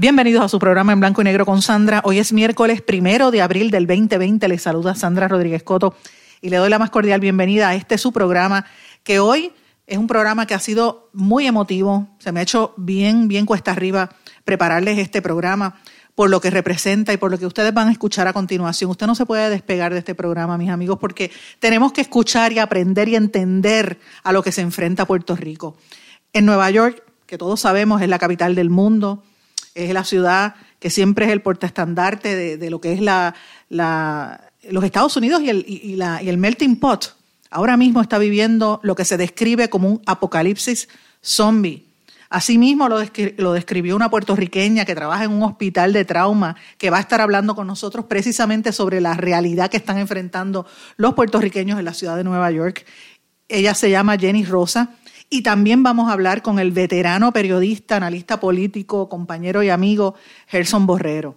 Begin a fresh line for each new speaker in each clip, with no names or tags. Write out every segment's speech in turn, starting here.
Bienvenidos a su programa en blanco y negro con Sandra. Hoy es miércoles primero de abril del 2020. Les saluda Sandra Rodríguez Coto y le doy la más cordial bienvenida a este su programa que hoy es un programa que ha sido muy emotivo. Se me ha hecho bien, bien cuesta arriba prepararles este programa por lo que representa y por lo que ustedes van a escuchar a continuación. Usted no se puede despegar de este programa, mis amigos, porque tenemos que escuchar y aprender y entender a lo que se enfrenta Puerto Rico. En Nueva York, que todos sabemos es la capital del mundo, es la ciudad que siempre es el portaestandarte de, de lo que es la, los Estados Unidos y el, y, la, y el melting pot. Ahora mismo está viviendo lo que se describe como un apocalipsis zombie. Asimismo lo, lo, describió una puertorriqueña que trabaja en un hospital de trauma, que va a estar hablando con nosotros precisamente sobre la realidad que están enfrentando los puertorriqueños en la ciudad de Nueva York. Ella se llama Jenny Rosa y también vamos a hablar con el veterano periodista, analista político, compañero y amigo Gerson Borrero.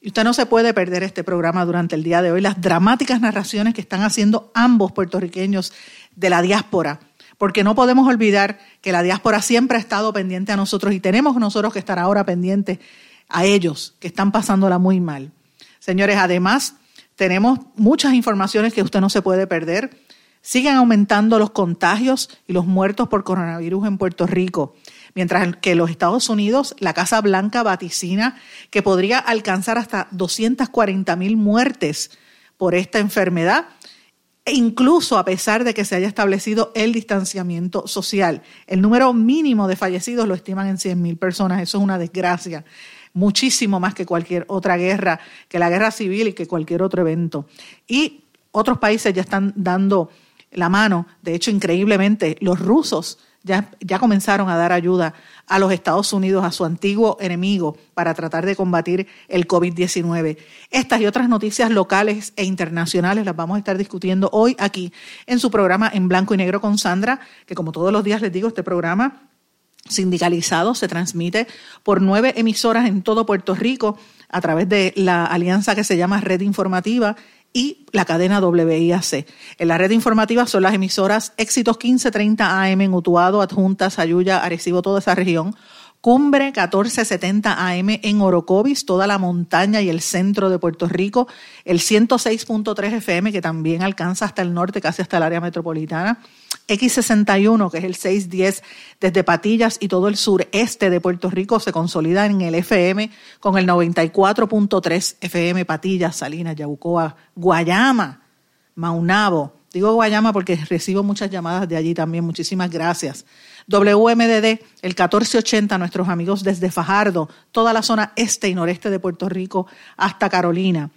Y usted no se puede perder este programa durante el día de hoy, las dramáticas narraciones que están haciendo ambos puertorriqueños de la diáspora, porque no podemos olvidar que la diáspora siempre ha estado pendiente a nosotros y tenemos nosotros que estar ahora pendientes a ellos, que están pasándola muy mal. Señores, además, tenemos muchas informaciones que usted no se puede perder siguen aumentando los contagios y los muertos por coronavirus en Puerto Rico, mientras que los Estados Unidos la Casa Blanca vaticina que podría alcanzar hasta 240 mil muertes por esta enfermedad, e incluso a pesar de que se haya establecido el distanciamiento social. El número mínimo de fallecidos lo estiman en 100 mil personas, eso es una desgracia muchísimo más que cualquier otra guerra, que la guerra civil y que cualquier otro evento. Y otros países ya están dando la mano. De hecho, increíblemente, los rusos ya, ya, comenzaron a dar ayuda a los Estados Unidos, a su antiguo enemigo, para tratar de combatir el COVID-19. Estas y otras noticias locales e internacionales las vamos a estar discutiendo hoy aquí en su programa En Blanco y Negro con Sandra, que como todos los días les digo, este programa sindicalizado se transmite por nueve emisoras en todo Puerto Rico a través de la alianza que se llama Red Informativa y la cadena WIAC. En la red informativa son las emisoras Éxitos 1530 AM en Utuado, Adjuntas, Ayuya, Arecibo, toda esa región. Cumbre 1470 AM en Orocovis, toda la montaña y el centro de Puerto Rico. El 106.3 FM que también alcanza hasta el norte, casi hasta el área metropolitana. X61, que es el 610 desde Patillas y todo el sureste de Puerto Rico, se consolida en el FM con el 94.3 FM Patillas, Salinas, Yabucoa, Guayama, Maunabo. Digo Guayama porque recibo muchas llamadas de allí también. Muchísimas gracias. WMDD, el 1480, nuestros amigos desde Fajardo, toda la zona este y noreste de Puerto Rico hasta Carolina.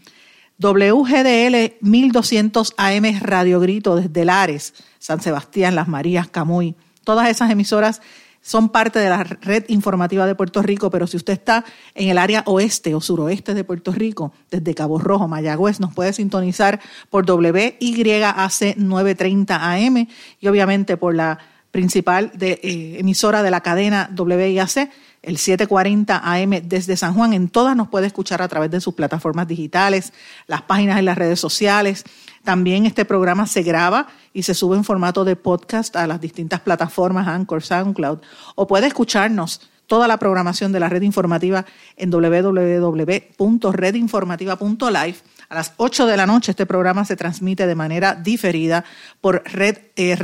WGDL 1200 AM Radio Grito desde Lares, San Sebastián, Las Marías, Camuy. Todas esas emisoras son parte de la red informativa de Puerto Rico, pero si usted está en el área oeste o suroeste de Puerto Rico, desde Cabo Rojo, Mayagüez, nos puede sintonizar por WYAC 930 AM y obviamente por la principal eh, emisora de la cadena WIAC el 740 AM desde San Juan. En todas nos puede escuchar a través de sus plataformas digitales, las páginas en las redes sociales. También este programa se graba y se sube en formato de podcast a las distintas plataformas Anchor, SoundCloud. O puede escucharnos toda la programación de la red informativa en www.redinformativa.live a las 8 de la noche este programa se transmite de manera diferida por red eh,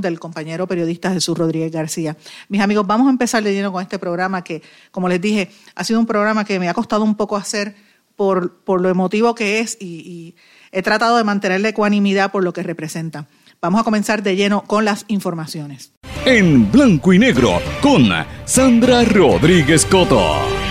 del compañero periodista Jesús Rodríguez García. Mis amigos, vamos a empezar de lleno con este programa que, como les dije, ha sido un programa que me ha costado un poco hacer por, por lo emotivo que es y, y he tratado de mantener la ecuanimidad por lo que representa. Vamos a comenzar de lleno con las informaciones.
En blanco y negro con Sandra Rodríguez Coto.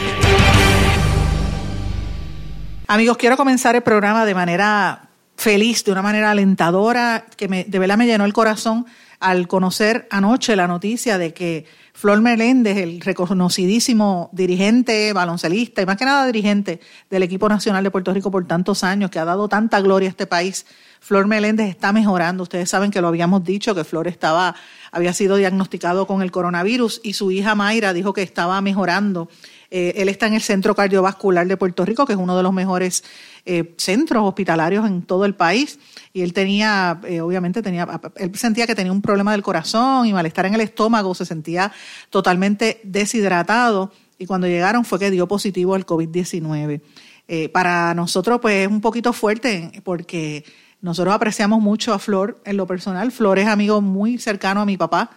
Amigos, quiero comenzar el programa de manera feliz, de una manera alentadora, que me, de verdad me llenó el corazón al conocer anoche la noticia de que Flor Meléndez, el reconocidísimo dirigente, baloncelista y más que nada dirigente del equipo nacional de Puerto Rico por tantos años, que ha dado tanta gloria a este país, Flor Meléndez está mejorando. Ustedes saben que lo habíamos dicho, que Flor estaba, había sido diagnosticado con el coronavirus y su hija Mayra dijo que estaba mejorando. Eh, él está en el Centro Cardiovascular de Puerto Rico, que es uno de los mejores eh, centros hospitalarios en todo el país y él tenía, eh, obviamente tenía, él sentía que tenía un problema del corazón y malestar en el estómago, se sentía totalmente deshidratado y cuando llegaron fue que dio positivo al COVID-19. Eh, para nosotros pues es un poquito fuerte porque nosotros apreciamos mucho a Flor en lo personal. Flor es amigo muy cercano a mi papá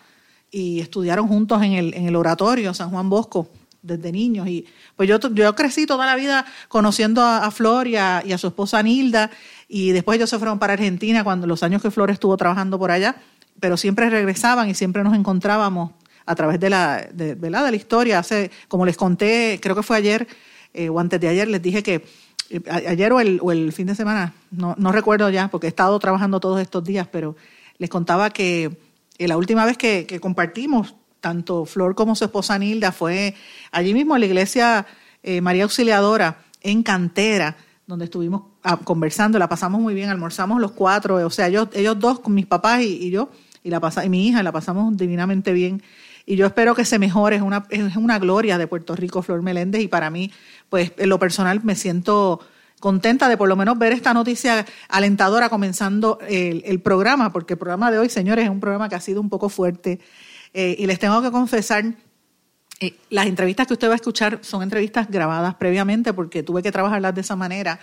y estudiaron juntos en el, en el oratorio San Juan Bosco desde niños. Y pues yo, yo crecí toda la vida conociendo a, Flor y a, su esposa Nilda, y después ellos se fueron para Argentina cuando los años que Flor estuvo trabajando por allá, pero siempre regresaban y siempre nos encontrábamos a través de la, de, de la historia. Hace, como les conté, creo que fue ayer eh, o antes de ayer, les dije que eh, ayer o el, o el, fin de semana, no, no recuerdo ya, porque he estado trabajando todos estos días, pero les contaba que eh, la última vez que, que compartimos tanto Flor como su esposa Nilda, fue allí mismo en la iglesia eh, María Auxiliadora, en Cantera, donde estuvimos ah, conversando, la pasamos muy bien, almorzamos los cuatro, o sea, ellos, ellos dos con mis papás y, yo, y, la y mi hija, la pasamos divinamente bien. Y yo espero que se mejore, es una, es una gloria de Puerto Rico, Flor Meléndez, y para mí, pues en lo personal me siento contenta de por lo menos ver esta noticia alentadora comenzando el, programa, porque el programa de hoy, señores, es un programa que ha sido un poco fuerte eh, y les tengo que confesar, eh, las entrevistas que usted va a escuchar son entrevistas grabadas previamente porque tuve que trabajarlas de esa manera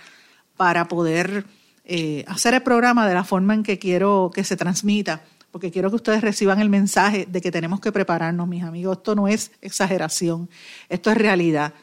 para poder eh, hacer el programa de la forma en que quiero que se transmita, porque quiero que ustedes reciban el mensaje de que tenemos que prepararnos, mis amigos. Esto no es exageración, esto es realidad.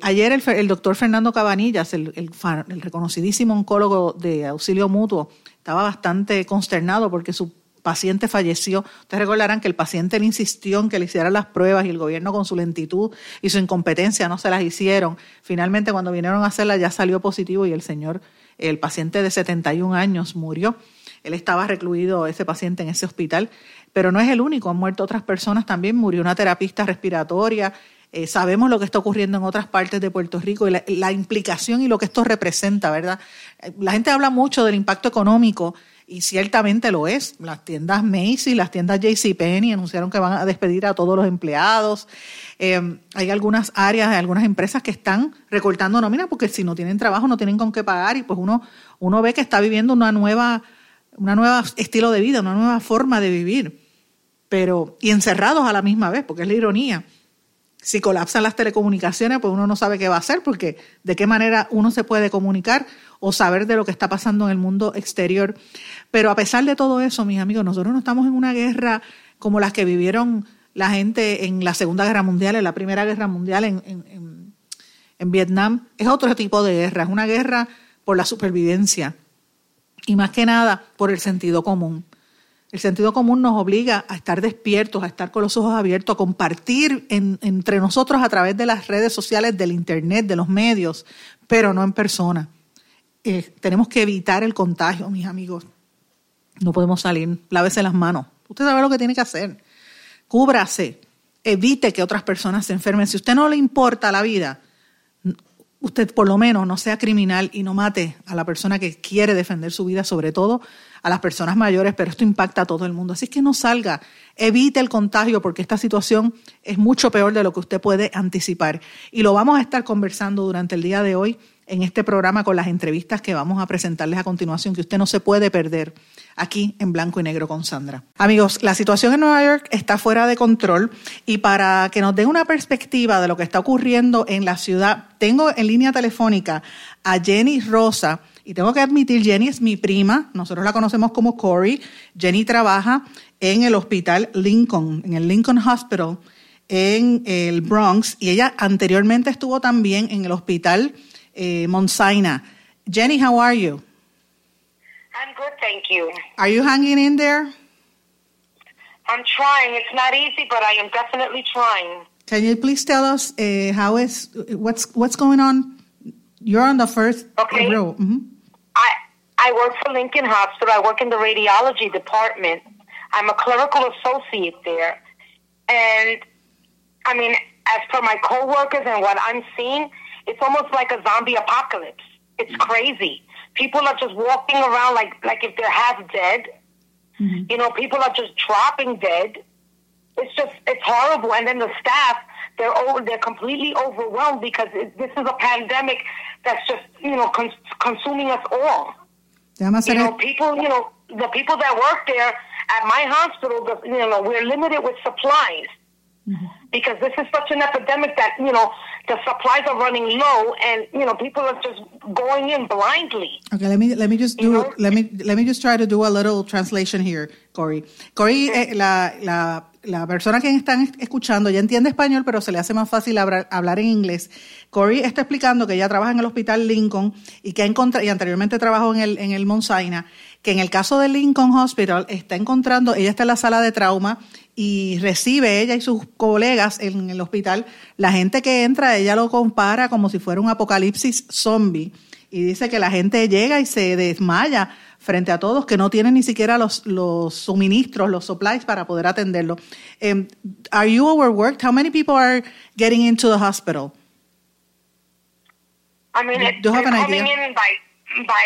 ayer el, doctor Fernando Cabanillas, el, reconocidísimo oncólogo de auxilio mutuo, estaba bastante consternado porque su paciente falleció. Ustedes recordarán que el paciente le insistió en que le hicieran las pruebas y el gobierno con su lentitud y su incompetencia no se las hicieron. Finalmente cuando vinieron a hacerla ya salió positivo y el señor, el paciente de 71 años murió. Él estaba recluido, ese paciente, en ese hospital, pero no es el único, han muerto otras personas también, murió una terapista respiratoria, eh, sabemos lo que está ocurriendo en otras partes de Puerto Rico y la, la, implicación y lo que esto representa, ¿verdad? La gente habla mucho del impacto económico y ciertamente lo es. Las tiendas Macy, las tiendas JCPenney anunciaron que van a despedir a todos los empleados. Eh, hay algunas áreas, algunas empresas que están recortando nómina porque si no tienen trabajo no tienen con qué pagar y pues uno, uno ve que está viviendo una nueva, una nueva estilo de vida, una nueva forma de vivir. Pero, y encerrados a la misma vez, porque es la ironía si colapsan las telecomunicaciones, pues uno no sabe qué va a hacer, porque de qué manera uno se puede comunicar o saber de lo que está pasando en el mundo exterior. Pero a pesar de todo eso, mis amigos, nosotros no estamos en una guerra como las que vivieron la gente en la Segunda Guerra Mundial, en la Primera Guerra Mundial, en, en, en Vietnam. Es otro tipo de guerra, es una guerra por la supervivencia y más que nada por el sentido común. El sentido común nos obliga a estar despiertos, a estar con los ojos abiertos, a compartir entre nosotros a través de las redes sociales, del Internet, de los medios, pero no en persona. Eh, tenemos que evitar el contagio, mis amigos. No podemos salir, lávese las manos. Usted sabe lo que tiene que hacer. Cúbrase, evite que otras personas se enfermen. Si a usted no le importa la vida, usted por lo menos no sea criminal y no mate a la persona que quiere defender su vida, sobre todo a las personas mayores, pero esto impacta a todo el mundo. Así que no salga, evite el contagio porque esta situación es mucho peor de lo que usted puede anticipar. Y lo vamos a estar conversando durante el día de hoy en este programa con las entrevistas que vamos a presentarles a continuación, que usted no se puede perder aquí en Blanco y Negro con Sandra. Amigos, la situación en Nueva York está fuera de control y para que nos den una perspectiva de lo que está ocurriendo en la ciudad, tengo en línea telefónica a Jenny Rosa, y tengo que admitir, Jenny es mi prima, nosotros la conocemos como Corey. Jenny trabaja en el hospital Lincoln, en el Lincoln Hospital en el Bronx, y ella anteriormente estuvo también en el hospital eh, Mount Sinai. Jenny, how are you?
I'm good, thank you.
Are you hanging in there?
I'm trying. It's not easy, but I am definitely trying.
Can you please tell us uh, how is what's what's going on? You're on the first
okay.
row. Mm -hmm.
I I work for Lincoln Hospital. I work in the radiology department. I'm a clerical associate there. And I mean, as per my coworkers and what I'm seeing, it's almost like a zombie apocalypse. It's crazy. People are just walking around like like if they're half dead. Mm-hmm. You know, people are just dropping dead. It's just it's horrible. And then the staff, they're over, they're completely overwhelmed because it, this is a pandemic that's just you know con- consuming us all. You know, people, you know, the people that work there at my hospital, the, you know, we're limited with supplies. Mm-hmm. Because this is such an epidemic that, you know, the supplies are running low and, you know, people are just going in blindly.
Okay, let me let me just do you know? let me let me just try to do a little translation here, Corey. Corey, eh, la, la la persona que están escuchando ya entiende español, pero se le hace más fácil hablar, en inglés. Corey está explicando que ella trabaja en el hospital Lincoln y que ha encontrado, y anteriormente trabajó en el, en el Mount Sinai, que en el caso del Lincoln Hospital está encontrando, ella está en la sala de trauma y recibe ella y sus colegas en el hospital, la gente que entra, ella lo compara como si fuera un apocalipsis zombie y dice que la gente llega y se desmaya frente a todos que no tienen ni siquiera los, los suministros, los supplies para poder atenderlo. Um, are you overworked? How many people are getting into the hospital?
I mean, it, do you have an idea? In by, by,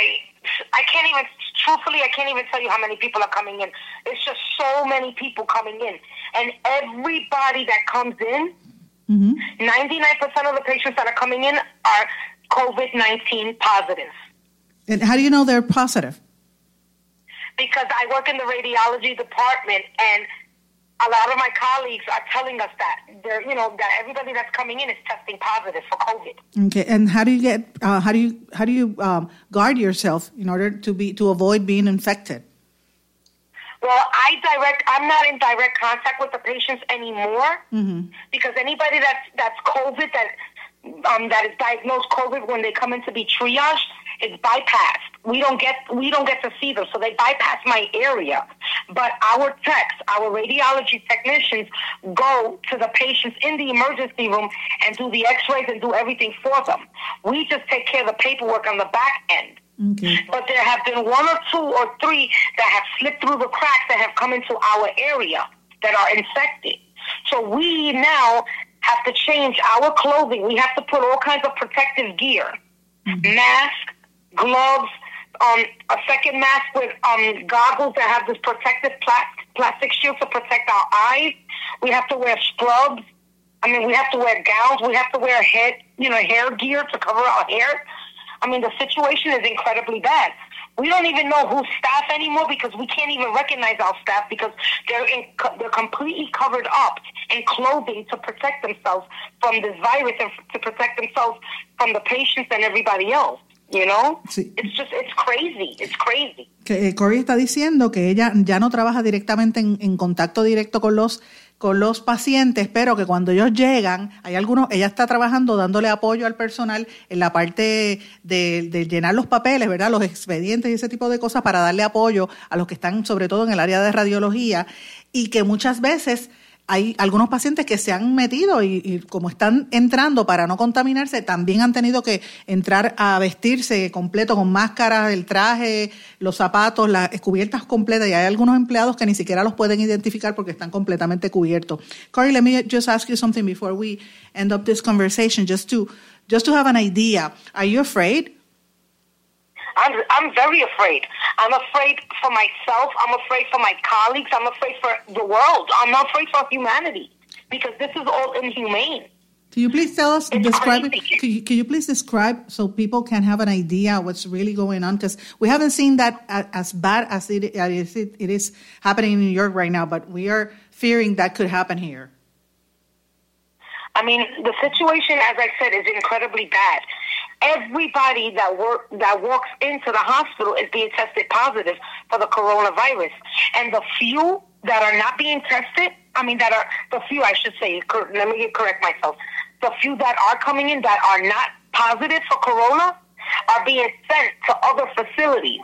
I can't even truthfully, I can't even tell you how many people are coming in. It's just so many people coming in. And everybody that comes in, mm-hmm. 99% of the patients that are coming in are COVID 19 positive.
And how do you know they're positive?
Because I work in the radiology department and a lot of my colleagues are telling us that they're, you know, that everybody that's coming in is testing positive for COVID.
Okay, and how do you get, uh, how do you, how do you um, guard yourself in order to be to avoid being infected?
Well, I direct. I'm not in direct contact with the patients anymore mm-hmm. because anybody that's that's COVID that um, that is diagnosed COVID when they come in to be triaged, is bypassed. We don't get we don't get to see them, so they bypass my area. But our techs, our radiology technicians, go to the patients in the emergency room and do the X-rays and do everything for them. We just take care of the paperwork on the back end. Okay. But there have been one or two or three that have slipped through the cracks that have come into our area that are infected. So we now have to change our clothing. We have to put all kinds of protective gear, mm-hmm. mask, gloves, um, a second mask with um, goggles that have this protective plastic, plastic shield to protect our eyes. We have to wear scrubs. I mean, we have to wear gowns. We have to wear head, you know, hair gear to cover our hair. I mean, the situation is incredibly bad. We don't even know who's staff anymore because we can't even recognize our staff because they're in, they're completely covered up in clothing to protect themselves from this virus and to protect themselves from the patients and everybody else. You know? Sí. It's just, it's crazy. It's crazy.
Que, eh, Corey está diciendo que ella ya no trabaja directamente en, en contacto directo con los con los pacientes, pero que cuando ellos llegan, hay algunos, ella está trabajando dándole apoyo al personal en la parte de, de, llenar los papeles, ¿verdad? Los expedientes y ese tipo de cosas para darle apoyo a los que están sobre todo en el área de radiología y que muchas veces hay algunos pacientes que se han metido y, como están entrando para no contaminarse, también han tenido que entrar a vestirse completo con máscaras, el traje, los zapatos, las cubiertas completas y hay algunos empleados que ni siquiera los pueden identificar porque están completamente cubiertos. Corey, let me just ask you something before we end up this conversation, just to just to have an idea. Are you afraid?
I'm, I'm very afraid. I'm afraid for myself. I'm afraid for my colleagues. I'm afraid for the world. I'm afraid for humanity because this is all inhumane.
Can you please tell us, it's describe it? Can you, can you, please describe so people can have an idea what's really going on? Because we haven't seen that as bad as it, as it, it is happening in New York right now, but we are fearing that could happen here.
I mean, the situation, as I said, is incredibly bad everybody that work that walks into the hospital is being tested positive for the coronavirus, and the few that are not being tested, I mean that are the few I should say. Let me correct myself. The few that are coming in that are not positive for corona are being sent to other facilities.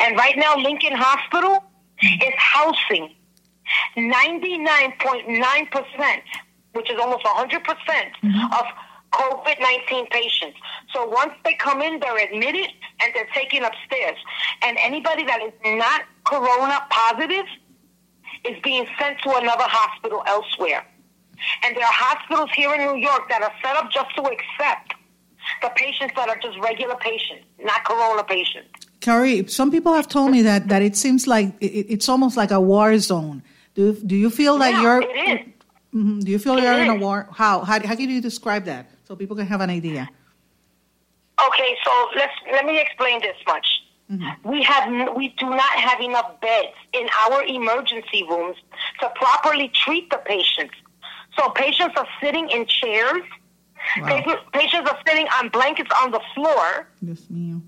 And right now, Lincoln Hospital is housing 99.9%, which is almost 100% mm-hmm. of COVID 19 patients. So once they come in, they're admitted and they're taken upstairs. And anybody that is not corona positive is being sent to another hospital elsewhere. And there are hospitals here in New York that are set up just to accept the patients that are just regular patients, not corona patients.
Carrie, some people have told me that, that it seems like it, it's almost like a war zone. Do, do you feel that
yeah,
you're.
It is.
Mm-hmm, do you feel
It
you're in a war? How? how? How can you describe that so people can have an idea?
Okay, so let's let me explain this much. Mm-hmm. We have we do not have enough beds in our emergency rooms to properly treat the patients. So patients are sitting in chairs.
Wow.
Patients, patients are sitting on blankets on the floor
Dios mío.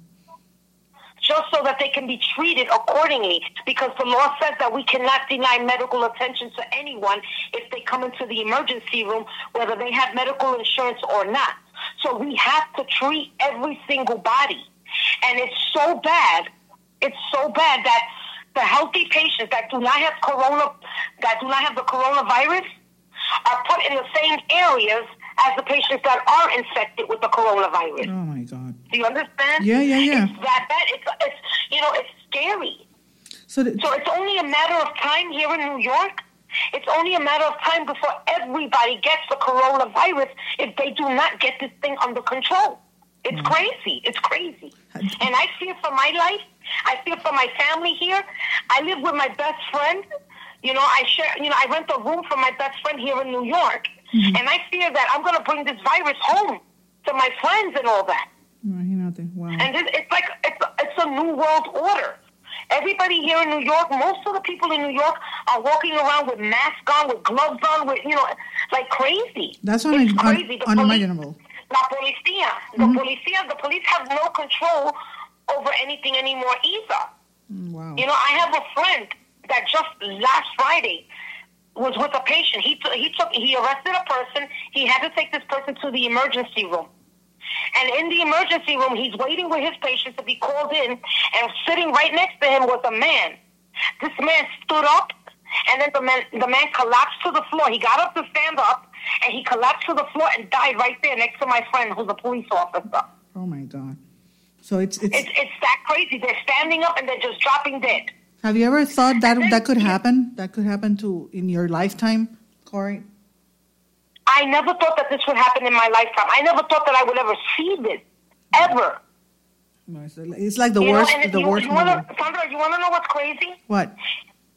Just so that they can be treated accordingly because the law says that we cannot deny medical attention to anyone if they come into the emergency room whether they have medical insurance or not. So we have to treat every single body. And it's so bad it's so bad that the healthy patients that do not have corona that do not have the coronavirus are put in the same areas as the patients that are infected with the coronavirus
Oh my God.
do you understand?
Yeah, yeah, yeah.
It's that bad. It's, it's you know, it's scary.
So, the,
So it's only a matter of time here in New York. It's only a matter of time before everybody gets the coronavirus if they do not get this thing under control. It's mm. crazy. It's crazy. And I fear for my life. I fear for my family here. I live with my best friend. You know, I share. You know, I rent a room for my best friend here in New York, and I fear that I'm going to bring this virus home to my friends and all that.
Wow.
And this, it's like it's a, it's a new world order. Everybody here in New York, most of the people in New York are walking around with masks on, with gloves on, with you know, like crazy.
That's
It's
un- un-
crazy. The police-
unimaginable.
La policía, the policia, the police have no control over anything anymore either.
Mm, Wow.
You know, I have a friend that just last Friday was with a patient. He took, he took he arrested a person. He had to take this person to the emergency room. And in the emergency room, he's waiting with his patient to be called in, and sitting right next to him was a man. This man stood up, and then the man the man collapsed to the floor. He got up to stand up, and he collapsed to the floor and died right there next to my friend, who's a police officer.
Oh my God. So it's it's.
It's it's that crazy. They're standing up and they're just dropping dead.
Have you ever thought that that could happen? That could happen to in your lifetime, Corey?
I never thought that this would happen in my lifetime. I never thought that I would ever see this, ever.
It's, like the
you
worst.
know,
the
you,
worst.
you wanna. Sandra, you want to know what's crazy?
What?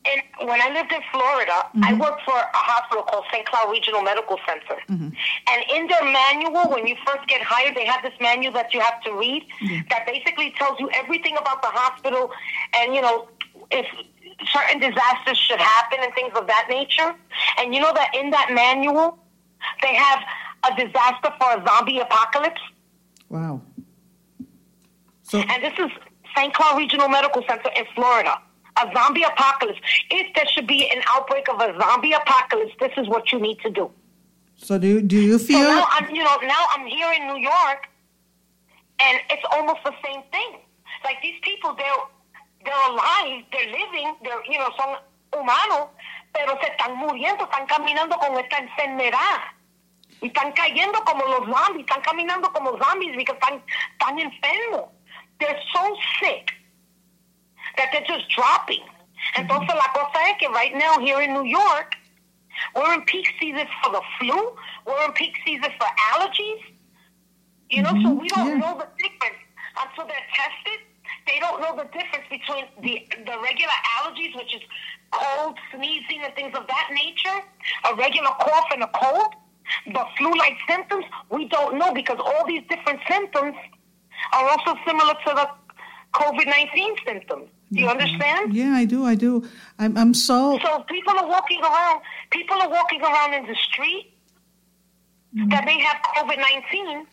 And when I lived in Florida, I mm-hmm. worked for a hospital called St. Cloud Regional Medical Center. Mm-hmm. And in their manual, when you first get hired, they have this manual that you have to read that basically tells you everything about the hospital and, you know, if certain disasters should happen and things of that nature. And you know that in that manual, they have a disaster for a zombie apocalypse.
Wow. So
And this is St. Cloud Regional Medical Center in Florida. A zombie apocalypse. If there should be an outbreak of a zombie apocalypse, this is what you need to do.
so do you, do you
So
feel?
now I'm, you know, now I'm here in New York, and it's almost the same thing. Like these people, they're they're alive, they're living, they're you know son humanos, pero se están muriendo, están caminando con esta enfermedad. Y están cayendo como los zombies, están caminando como zombies because están, están enfermos. They're so sick that they're just dropping. Entonces la cosa es que right now here in New York, we're in peak season for the flu. We're in peak season for allergies. You know, so mm-hmm. we don't
yeah.
know the difference until they're tested. They don't know the difference between the the regular allergies, which is cold, sneezing, and things of that nature, a regular cough and a cold, the flu-like symptoms. We don't know because all these different symptoms are also similar to the COVID nineteen symptoms. Do you understand?
Yeah, I do. I do. I'm I'm so.
So people are walking around. People are walking around in the street that mm-hmm. may have COVID nineteen,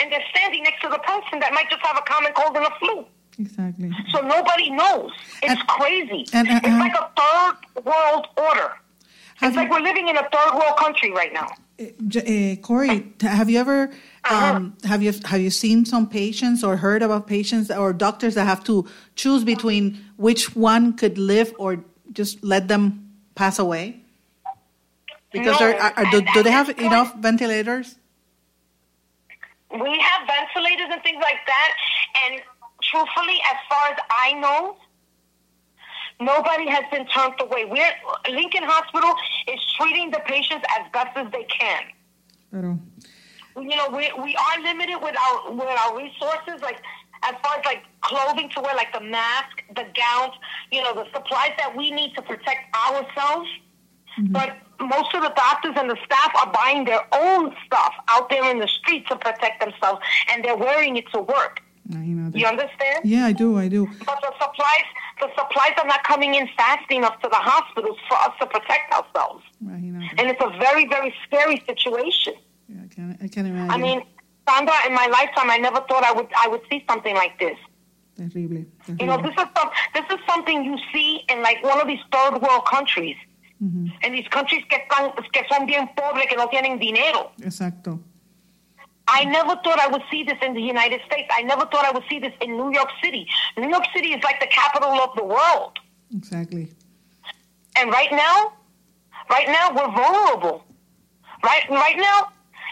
and they're standing next to the person that might just have a common cold and a flu.
Exactly.
So nobody knows. It's
And-
crazy.
and- and-
it's like a third world order. It's like
you-
we're living in a third world country right now.
Uh, uh, Corey, have you ever um, have you have you seen some patients or heard about patients or doctors that have to choose between which one could live or just let them pass away? Because
No,
are, are- do, do they have enough ventilators?
We have ventilators and things like that, and truthfully, as far as I know, nobody has been turned away. We're Lincoln Hospital is treating the patients as best as they can.
Pero
you know, we we are limited with our with our resources, like as far as like clothing to wear, like the mask, the gowns, you know, the supplies that we need to protect ourselves. Mm-hmm. But most of the doctors and the staff are buying their own stuff out there in the street to protect themselves, and they're wearing it to work.
imagínate.
You understand?
Yeah, I do, I do.
But the supplies, the supplies are not coming in fast enough to the hospitals for us to protect ourselves,
Imagínate.
and it's a very, very scary situation.
Yeah, I can I can imagine.
I mean, Sandra, in my lifetime, I never thought I would I would see something like this.
terrible,
You know, this is some, this is something you see in like one of these third world countries,
Ujú,
in these countries que están que son bien pobres, que no tienen dinero.
Exacto.
I never thought I would see this in the United States. I never thought I would see this in New York City. New York City is like the capital of the world.
Exactly.
And right now, right now we're vulnerable. Right, right now,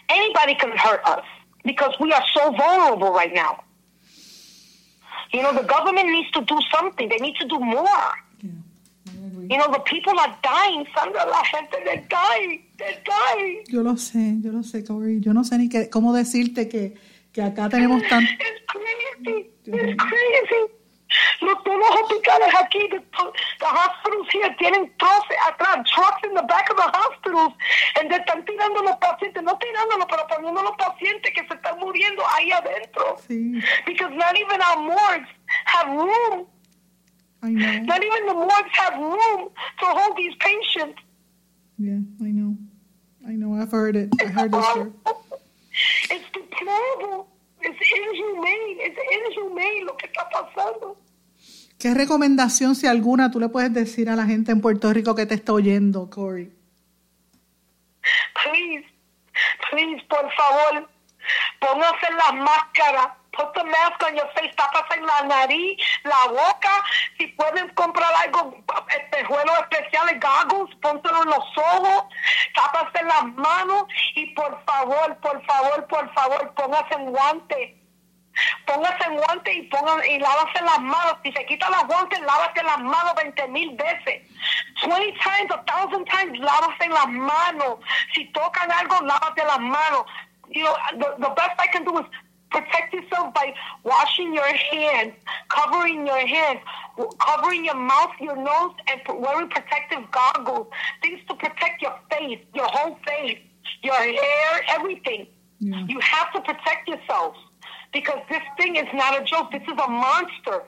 anybody can hurt us because we are so vulnerable right now. You know, the government needs to do something. They need to do more. You know, the people are dying, Sandra. La gente, they're dying. They're dying.
Yo lo sé, yo lo sé, Corey. Yo no sé ni qué, cómo decirte que, que acá tenemos tan...
It's crazy. It's crazy. Los, todos los hospitales aquí, the, the hospitals here tienen troces atrás, trucks in the back of the hospitals, and they están tirando los pacientes, no tirándolos, pero poniendo los pacientes que se están muriendo ahí adentro.
Sí,
Because not even our morgues have room.
I know.
Not even the morgues have room to hold these patients.
Yeah, I know. I know, I've heard it. I heard this story.
It's deplorable. It's inhumane. It's inhumane lo que está pasando.
¿Qué recomendación, si alguna, tú le puedes decir a la gente en Puerto Rico que te está oyendo, Corey?
Please, please, por favor, pónganse las máscaras. Put the mask on your face, tápase la nariz, la boca. Si pueden comprar algo, espejuelos especiales, goggles, pónselo en los ojos, tápase las manos y por favor, por favor, por favor, póngase en guante. Póngase en guante y pongan y lávase las manos. Si se quita las guantes, lávate las manos 20 mil veces. 20 times, a thousand times, lávase las manos. Si tocan algo, lávate las manos. You know, the, the best I can do is protect yourself by washing your hands, covering your hands, covering your mouth, your nose, and wearing protective goggles. Things to protect your face, your whole face, your hair, everything.
Yeah.
You have to protect yourself because this thing is not a joke. This is a monster.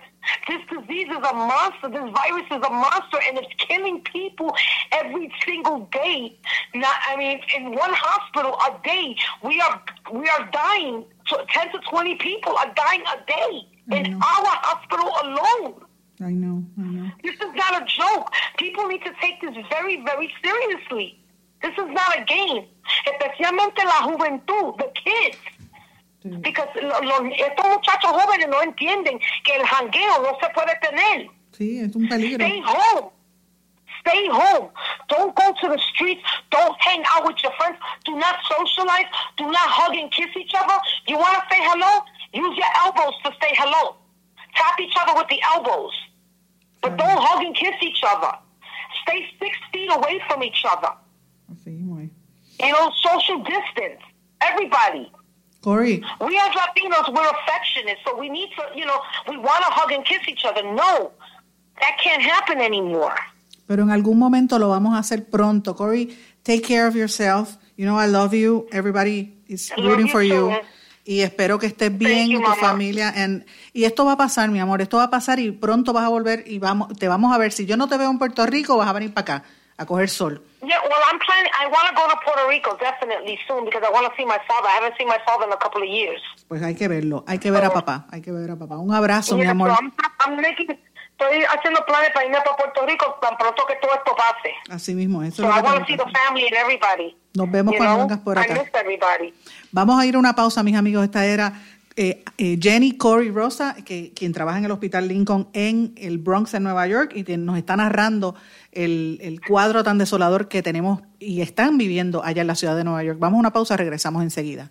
This disease is a monster. This virus is a monster, and it's killing people every single day. Not, I mean, in one hospital a day, we are we are dying. So Ten to twenty people are dying a day in
know.
our hospital alone.
I know, I know.
This is not a joke. People need to take this very, very seriously. This is not a game. Especialmente la juventud, the kids. Because lo- lo- estos muchachos jóvenes no entienden que el jangueo no se puede tener.
Sí, es un peligro.
Stay home. Stay home. Don't go to the streets. Don't hang out with your friends. Do not socialize. Do not hug and kiss each other. You want to say hello? Use your elbows to say hello. Tap each other with the elbows. But don't hug and kiss each other. Stay six feet away from each other.
Así mismo es.
You know, social distance. Everybody.
Corey,
We as Latinos, we're affectionate, so we need to, you know, we want to hug and kiss each other. No, that can't happen anymore.
Pero en algún momento lo vamos a hacer pronto. Corey, take care of yourself. You know, I love you. Everybody is rooting for you. Y espero que estés bien,
you,
tu familia. and- y esto va a pasar, mi amor. Esto va a pasar y pronto vas a volver y vamos, te vamos a ver. Si yo no te veo en Puerto Rico, vas a venir para acá a coger sol.
Yeah, well, I'm planning. I want to go to Puerto Rico definitely soon because I want to see my father. I haven't seen my father in a couple of years.
Pues hay que verlo. Hay que ver a papá. Hay que ver a papá. Un abrazo, mi
Yeah,
amor.
so I'm, I'm making, estoy haciendo planes para irme para Puerto Rico tan pronto que todo esto pase.
Así mismo. Eso
So
es
I
lo que
want to see the family and everybody.
Nos vemos
You
cuando
know?
vengas por
I
acá.
miss everybody.
Vamos a ir a una pausa, mis amigos. Esta era eh, eh, Jenny Corey Rosa, que, quien trabaja en el Hospital Lincoln en el Bronx, en Nueva York, y que nos está narrando el, el cuadro tan desolador que tenemos y están viviendo allá en la ciudad de Nueva York. Vamos a una pausa, regresamos enseguida.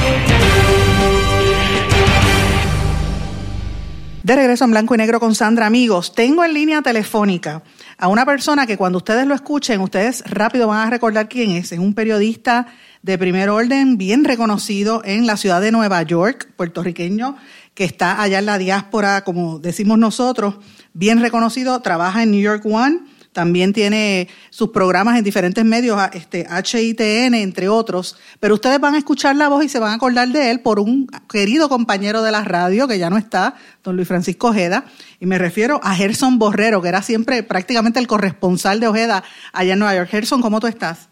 De regreso en blanco y negro con Sandra, amigos, tengo en línea telefónica a una persona que cuando ustedes lo escuchen, ustedes rápido van a recordar quién es. Es un periodista de primer orden, bien reconocido en la ciudad de Nueva York, puertorriqueño, que está allá en la diáspora, como decimos nosotros, bien reconocido, trabaja en New York One también tiene sus programas en diferentes medios, este, HITN, entre otros. Pero ustedes van a escuchar la voz y se van a acordar de él por un querido compañero de la radio, que ya no está, don Luis Francisco Ojeda. Y me refiero a Gerson Borrero, que era siempre prácticamente el corresponsal de Ojeda allá en Nueva York. Gerson, ¿cómo tú estás?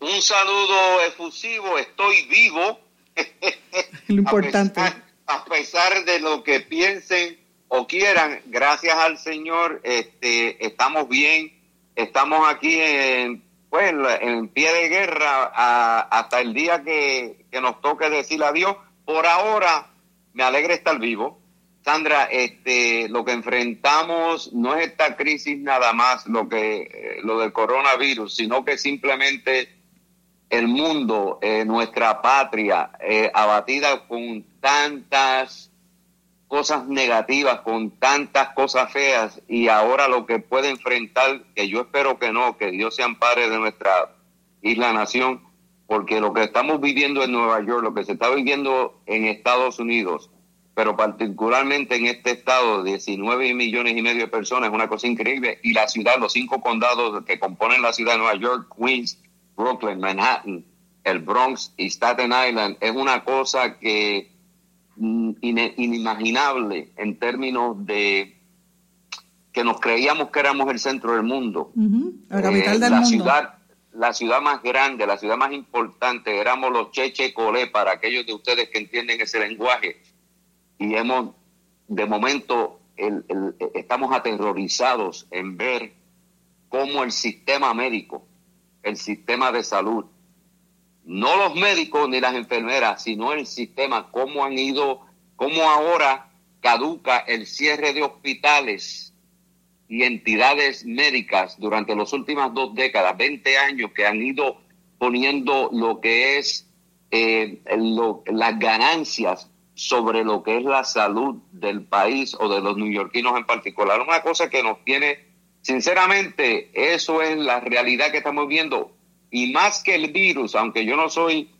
Un saludo efusivo, estoy vivo.
Lo importante.
a pesar de lo que piensen o quieran, gracias al Señor, este, estamos bien, estamos aquí en, pues, en pie de guerra hasta el día que, nos toque decir adiós. Por ahora, me alegra estar vivo. Sandra, este, lo que enfrentamos no es esta crisis nada más, lo que, eh, lo del coronavirus, sino que simplemente el mundo, eh, nuestra patria, eh, abatida con tantas cosas negativas, con tantas cosas feas y ahora lo que puede enfrentar, que yo espero que no, que Dios se ampare de nuestra isla nación, porque lo que estamos viviendo en Nueva York, lo que se está viviendo en Estados Unidos, pero particularmente en este estado, 19 millones y medio de personas, es una cosa increíble, y la ciudad, los cinco condados que componen la ciudad de Nueva York, Queens, Brooklyn, Manhattan, el Bronx y Staten Island, es una cosa que inimaginable en términos de que nos creíamos que éramos el centro del mundo.
La capital eh, del
la Ciudad, la ciudad más grande, la ciudad más importante, éramos los Cheche Colé para aquellos de ustedes que entienden ese lenguaje. Y hemos, de momento, estamos aterrorizados en ver cómo el sistema médico, el sistema de salud, no los médicos ni las enfermeras, sino el sistema, cómo han ido, cómo ahora caduca el cierre de hospitales y entidades médicas durante las últimas dos décadas, 20 años, que han ido poniendo lo que es eh, las ganancias sobre lo que es la salud del país o de los neoyorquinos en particular. Una cosa que nos tiene, sinceramente, eso es la realidad que estamos viendo y más que el virus, aunque yo no soy,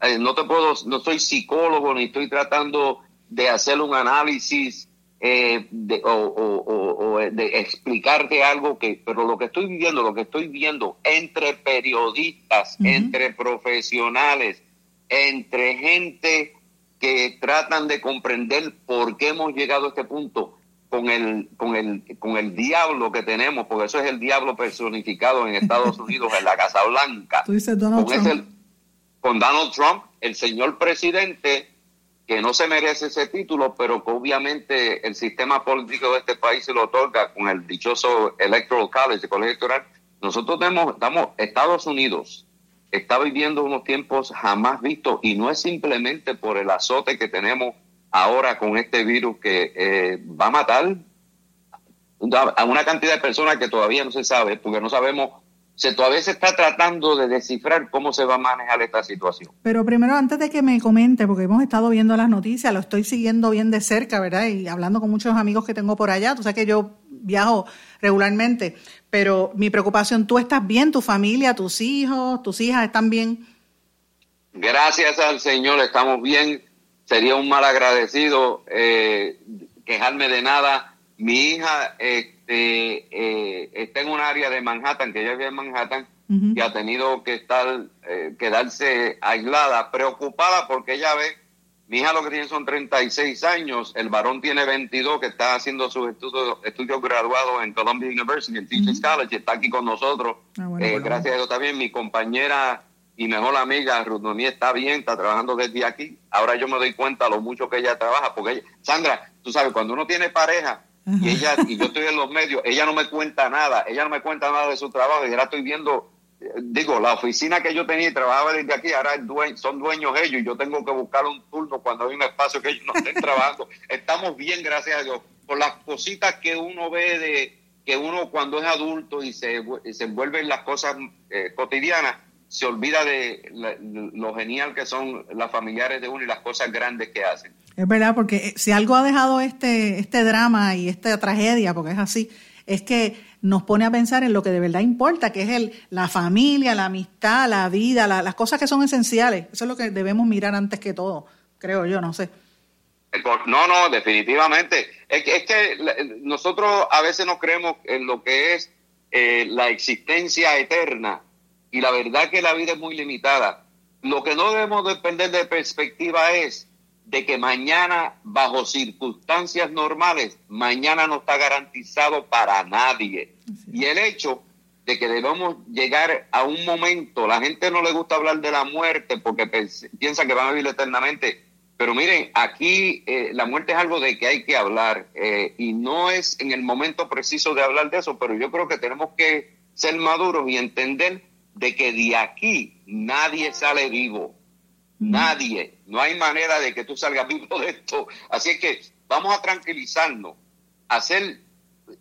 eh, no te puedo, no soy psicólogo ni estoy tratando de hacer un análisis eh, de, o, de explicarte algo que, pero lo que estoy viviendo, lo que estoy viendo entre periodistas, entre profesionales, entre gente que tratan de comprender por qué hemos llegado a este punto con el, con el, con el diablo que tenemos, porque eso es el diablo personificado en Estados Unidos, en la Casa Blanca.
con, Trump?
con Donald Trump, el señor presidente, que no se merece ese título, pero que obviamente el sistema político de este país se lo otorga con el dichoso Electoral College, el colegio electoral. Nosotros tenemos, estamos, Estados Unidos está viviendo unos tiempos jamás vistos y no es simplemente por el azote que tenemos ahora con este virus que eh, va a matar a una cantidad de personas que todavía no se sabe, porque no sabemos, se todavía se está tratando de descifrar cómo se va a manejar esta situación.
Pero primero, antes de que me comente, porque hemos estado viendo las noticias, lo estoy siguiendo bien de cerca, ¿verdad? Y hablando con muchos amigos que tengo por allá, tú sabes que yo viajo regularmente, pero mi preocupación, ¿tú estás bien? ¿Tu familia, tus hijos, tus hijas están bien?
Gracias al Señor, estamos bien sería un mal agradecido eh, quejarme de nada. Mi hija este, eh, está en un área de Manhattan, que ella vive en Manhattan, y ha tenido que estar, eh, quedarse aislada, preocupada porque ella ve, mi hija lo que tiene son 36 años, el varón tiene 22, que está haciendo sus estudios, estudios graduados en Columbia University, en Teachers College, está aquí con nosotros. Ah, gracias a Dios también, mi compañera y mejor amiga Ruth está bien, está trabajando desde aquí. Ahora yo me doy cuenta lo mucho que ella trabaja, porque Sandra, tú sabes, cuando uno tiene pareja y ella y yo estoy en los medios, ella no me cuenta nada, ella no me cuenta nada de su trabajo y ahora estoy viendo, eh, digo, la oficina que yo tenía y trabajaba desde aquí, ahora son dueños ellos y yo tengo que buscar un turno cuando hay un espacio que ellos no estén trabajando. Estamos bien, gracias a Dios, por las cositas que uno ve de que uno cuando es adulto y se, se envuelve en las cosas eh, cotidianas, se olvida de lo genial que son las familiares de uno y las cosas grandes que hacen.
Es verdad, porque eh, si algo ha dejado este, este drama y esta tragedia, porque es así, es que nos pone a pensar en lo que de verdad importa, que es el, la familia, la amistad, la vida, las cosas que son esenciales. Eso es lo que debemos mirar antes que todo, creo yo, no sé.
No, no, definitivamente. Es que, es que nosotros a veces no creemos en lo que es eh, la existencia eterna y la verdad que la vida es muy limitada. Lo que no debemos depender de perspectiva es de que mañana, bajo circunstancias normales, mañana no está garantizado para nadie. Y el hecho de que debemos llegar a un momento, la gente no le gusta hablar de la muerte porque piensa que van a vivir eternamente, pero miren, aquí eh, la muerte es algo de que hay que hablar eh, y no es en el momento preciso de hablar de eso, pero yo creo que tenemos que ser maduros y entender de que de aquí nadie sale vivo. Nadie. No hay manera de que tú salgas vivo de esto. Así es que vamos a tranquilizarnos. Hacer.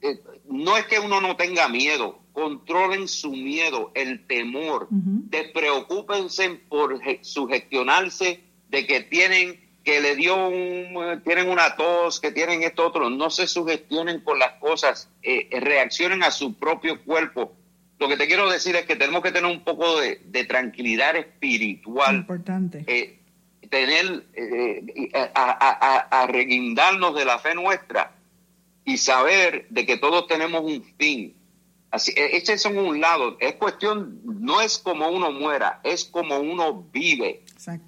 Eh, no es que uno no tenga miedo. Controlen su miedo, el temor. Despreocúpense por sugestionarse de que tienen que le dio un, tienen una tos, que tienen esto otro, no se sugestionen con las cosas, eh, reaccionen a su propio cuerpo, lo que te quiero decir es que tenemos que tener un poco de, tranquilidad espiritual.
Importante.
Eh, tener, eh, a, a, reguindarnos de la fe nuestra y saber de que todos tenemos un fin. Así, este son un lado. Es cuestión, no es como uno muera, es como uno vive.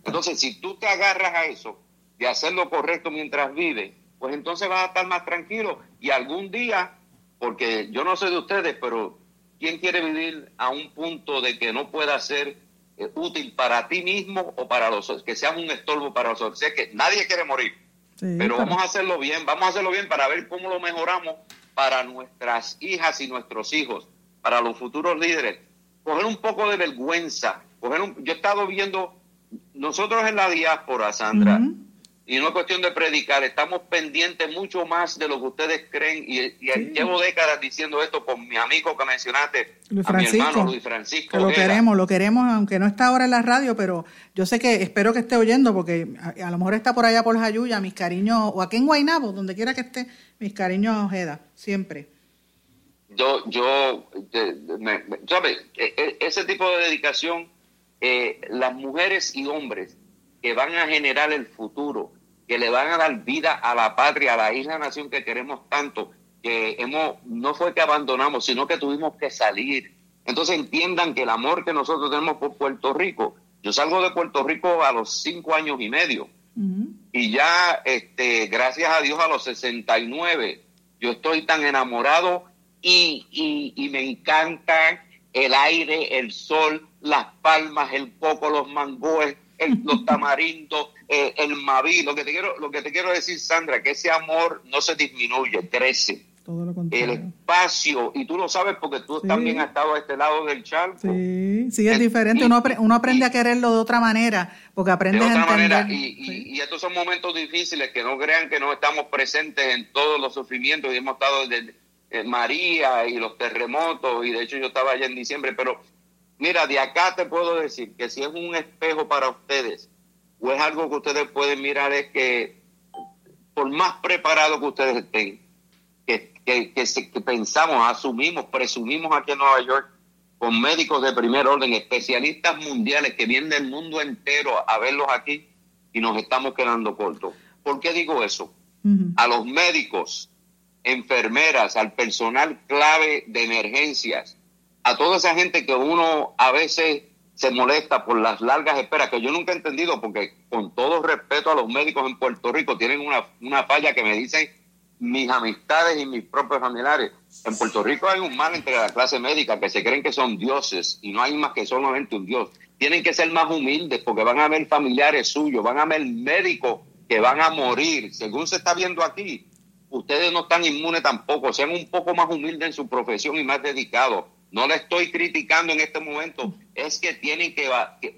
Entonces, si tú te agarras a eso, de hacer lo correcto mientras vive, pues entonces vas a estar más tranquilo y algún día, porque yo no sé de ustedes, pero ¿Quién quiere vivir a un punto de que no pueda ser eh, útil para ti mismo o para los otros, que seas un estorbo para los otros? que nadie quiere morir, pero vamos a hacerlo bien, vamos a hacerlo bien para ver cómo lo mejoramos para nuestras hijas y nuestros hijos, para los futuros líderes. Coger un poco de vergüenza, coger yo he estado viendo, nosotros en la diáspora, Sandra, y no es cuestión de predicar, estamos pendientes mucho más de lo que ustedes creen y, llevo décadas diciendo esto con mi amigo que mencionaste,
Luis Francisco, mi hermano Luis Francisco. lo queremos, lo queremos, aunque no está ahora en la radio, pero yo sé que espero que esté oyendo porque a, lo mejor está por allá por Jayuya, mis cariños, o aquí en Guaynabo, donde quiera que esté, mis cariños a Ojeda, siempre.
Yo, yo, me, ¿sabes? E, e, ese tipo de dedicación, eh, las mujeres y hombres que van a generar el futuro, que le van a dar vida a la patria, a la isla nación que queremos tanto, que hemos, no fue que abandonamos, sino que tuvimos que salir. Entonces entiendan que el amor que nosotros tenemos por Puerto Rico, yo salgo de Puerto Rico a los cinco años y medio. Y ya, este, gracias a Dios, a los 69, yo estoy tan enamorado y, y, y me encanta el aire, el sol, las palmas, el coco, los mangoes, los tamarindos, eh, el maví. Lo que, te quiero, lo que te quiero decir, Sandra, que ese amor no se disminuye, crece.
Todo lo
el espacio, y tú lo sabes porque tú también has estado a este lado del charco.
Sí, sí, es, diferente. Uno, uno aprende a quererlo de otra manera, porque aprende a entender.
Y, y, estos son momentos difíciles, que no crean que no estamos presentes en todos los sufrimientos y hemos estado desde eh, María y los terremotos, y de hecho yo estaba allá en diciembre, pero Mira, de acá te puedo decir que si es un espejo para ustedes o es algo que ustedes pueden mirar es que por más preparado que ustedes estén, que, que, pensamos, asumimos, presumimos aquí en Nueva York con médicos de primer orden, especialistas mundiales que vienen del mundo entero a verlos aquí y nos estamos quedando cortos. ¿Por qué digo eso? A los médicos, enfermeras, al personal clave de emergencias, a toda esa gente que uno a veces se molesta por las largas esperas, que yo nunca he entendido, porque con todo respeto a los médicos en Puerto Rico, tienen una, una falla que me dicen mis amistades y mis propios familiares. En Puerto Rico hay un mal entre la clase médica que se creen que son dioses y no hay más que solamente un dios. Tienen que ser más humildes porque van a ver familiares suyos, van a ver médicos que van a morir, según se está viendo aquí, ustedes no están inmunes tampoco, sean un poco más humildes en su profesión y más dedicados. No le estoy criticando en este momento, es que tienen que,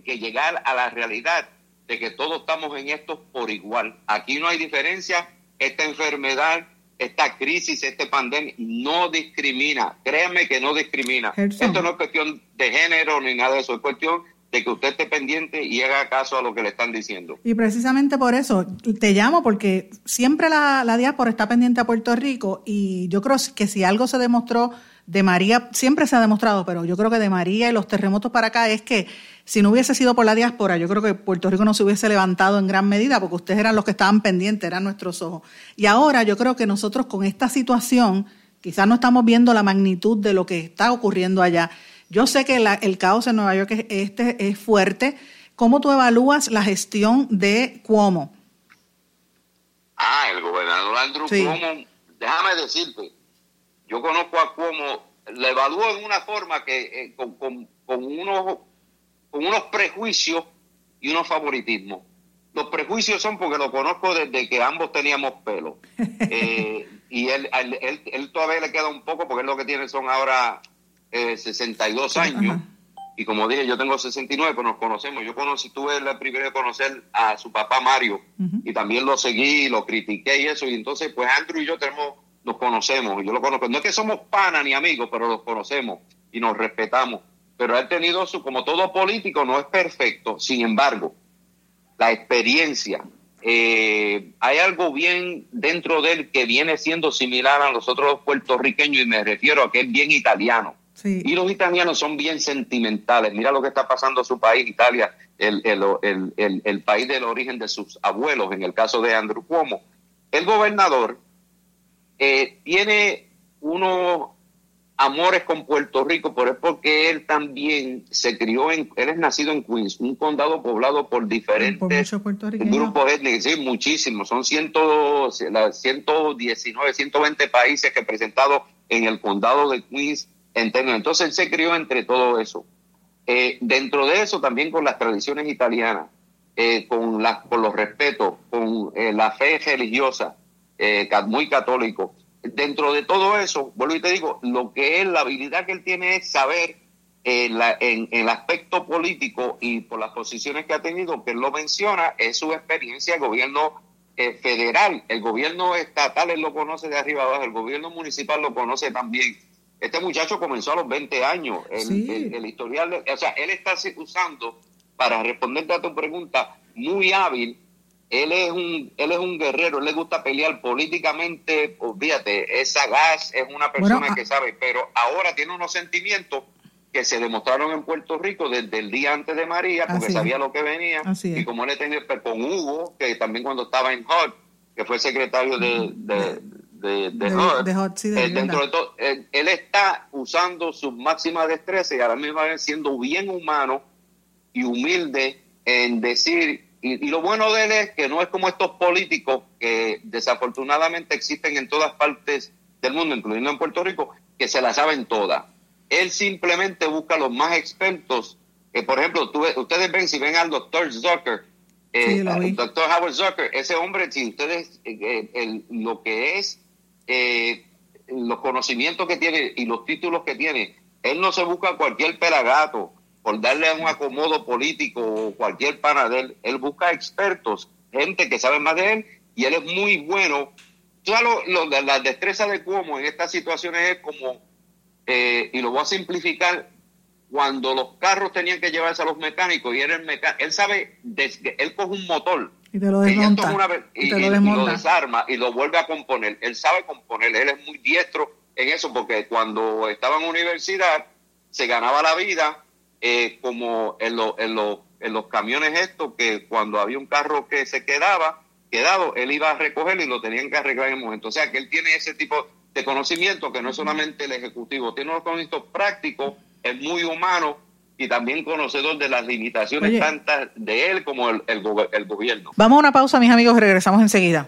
que, llegar a la realidad de que todos estamos en esto por igual. Aquí no hay diferencia, esta enfermedad, esta crisis, esta pandemia no discrimina, créanme que no discrimina. Esto no es cuestión de género ni nada de eso, es cuestión de que usted esté pendiente y haga caso a lo que le están diciendo.
Y precisamente por eso te llamo, porque siempre la, la diáspora está pendiente a Puerto Rico y yo creo que si algo se demostró de María, siempre se ha demostrado, pero yo creo que de María y los terremotos para acá es que si no hubiese sido por la diáspora, yo creo que Puerto Rico no se hubiese levantado en gran medida, porque ustedes eran los que estaban pendientes, eran nuestros ojos. Y ahora yo creo que nosotros con esta situación, quizás no estamos viendo la magnitud de lo que está ocurriendo allá yo sé que el caos en Nueva York es, este es fuerte. ¿Cómo tú evalúas la gestión de Cuomo?
Ah, el gobernador Andrew Cuomo, déjame decirte, yo conozco a Cuomo, le evalúo en una forma que eh, con, unos, con unos prejuicios y unos favoritismos. Los prejuicios son porque lo conozco desde que ambos teníamos pelo. Eh, y él, él, él, todavía le queda un poco porque es lo que tiene son ahora 62 eh, años. Y como dije, yo tengo 69, pero nos conocemos. Yo conocí, tuve la primera de conocer a su papá Mario y también lo seguí, lo critiqué y eso. Y entonces, pues Andrew y yo tenemos, nos conocemos. Y yo lo conozco. No es que somos pana ni amigos, pero los conocemos y nos respetamos. Pero él ha tenido su, como todo político, no es perfecto. Sin embargo, la experiencia, eh, hay algo bien dentro de él que viene siendo similar a los otros puertorriqueños y me refiero a que es bien italiano y los italianos son bien sentimentales. Mira lo que está pasando a su país, Italia, el, el, país del origen de sus abuelos, en el caso de Andrew Cuomo. El gobernador eh, tiene unos amores con Puerto Rico, pero es porque él también se crió en, él es nacido en Queens, un condado poblado por diferentes grupos étnicos, sí, muchísimos, son 100, 119, 120 países que presentado en el condado de Queens entonces él se crió entre todo eso. Eh, dentro de eso también con las tradiciones italianas, eh, con, con los respetos, con eh, la fe religiosa, muy católico. Dentro de todo eso, vuelvo y te digo, lo que es la habilidad que él tiene es saber la, en, el aspecto político y por las posiciones que ha tenido, que él lo menciona, es su experiencia de gobierno federal. El gobierno estatal él lo conoce de arriba abajo, el gobierno municipal lo conoce también este muchacho comenzó a los 20 años. El, historial, o sea, él está usando, para responderte a tu pregunta, muy hábil. Él es un, él es un guerrero, él le gusta pelear políticamente, olvídate, es sagaz, es una persona ah. que sabe, pero ahora tiene unos sentimientos que se demostraron en Puerto Rico desde el día antes de María, porque sabía lo que venía, y como él tenía con Hugo, que también cuando estaba en HUD, que fue secretario de, de, de, dentro de todo, él, está usando su máxima destreza y a la misma vez siendo bien humano y humilde en decir, y, lo bueno de él es que no es como estos políticos que desafortunadamente existen en todas partes del mundo, incluyendo en Puerto Rico, que se la saben todas. Él simplemente busca a los más expertos. que por ejemplo, ustedes ven, si ven al doctor Zucker, eh, el doctor Howard Zucker, ese hombre, si ustedes, eh, eh, lo que es eh, los conocimientos que tiene y los títulos que tiene, él no se busca cualquier pelagato por darle un acomodo político o cualquier pana de él. Él busca expertos, gente que sabe más de él y él es muy bueno. Lo, lo, la destreza de Cuomo en estas situaciones es como, eh, y lo voy a simplificar, cuando los carros tenían que llevarse a los mecánicos y era el mecánico, él sabe, él coge un motor
y te lo desmonta.
y, lo, desarma y lo vuelve a componer. Él sabe componer, él es muy diestro en eso, porque cuando estaba en universidad se ganaba la vida eh, como en, en, en los camiones estos, que cuando había un carro que se quedaba, quedado, él iba a recogerlo y lo tenían que arreglar en el momento. O sea que él tiene ese tipo de conocimiento que no es solamente el ejecutivo, tiene unos conocimientos prácticos, es muy humano y también conocedor de las limitaciones tantas de él como el, el, gobierno.
Vamos a una pausa, mis amigos, regresamos enseguida.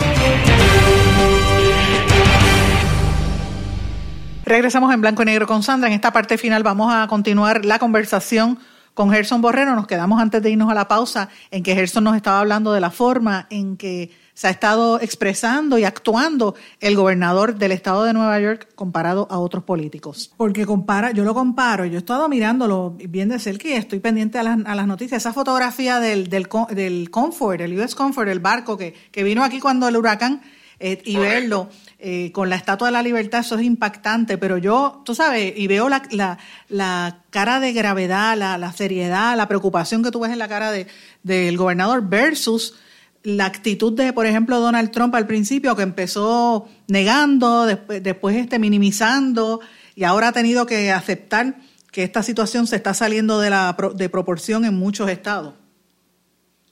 Regresamos en blanco y negro con Sandra. En esta parte final vamos a continuar la conversación con Gerson Borrero. Nos quedamos antes de irnos a la pausa en que Gerson nos estaba hablando de la forma en que se ha estado expresando y actuando el gobernador del estado de Nueva York comparado a otros políticos. Porque compara, yo lo comparo, yo he estado mirándolo bien de cerca y estoy pendiente a las, a las noticias. Esa fotografía del, del, del Comfort, el US Comfort, el barco que, que vino aquí cuando el huracán eh, y verlo eh, con la Estatua de la Libertad, eso es impactante, pero yo, tú sabes, y veo la, la, la cara de gravedad, la, la, seriedad, la preocupación que tú ves en la cara de, del gobernador versus la actitud de, por ejemplo, Donald Trump al principio, que empezó negando, después, después este, minimizando, y ahora ha tenido que aceptar que esta situación se está saliendo de, la, de proporción en muchos estados.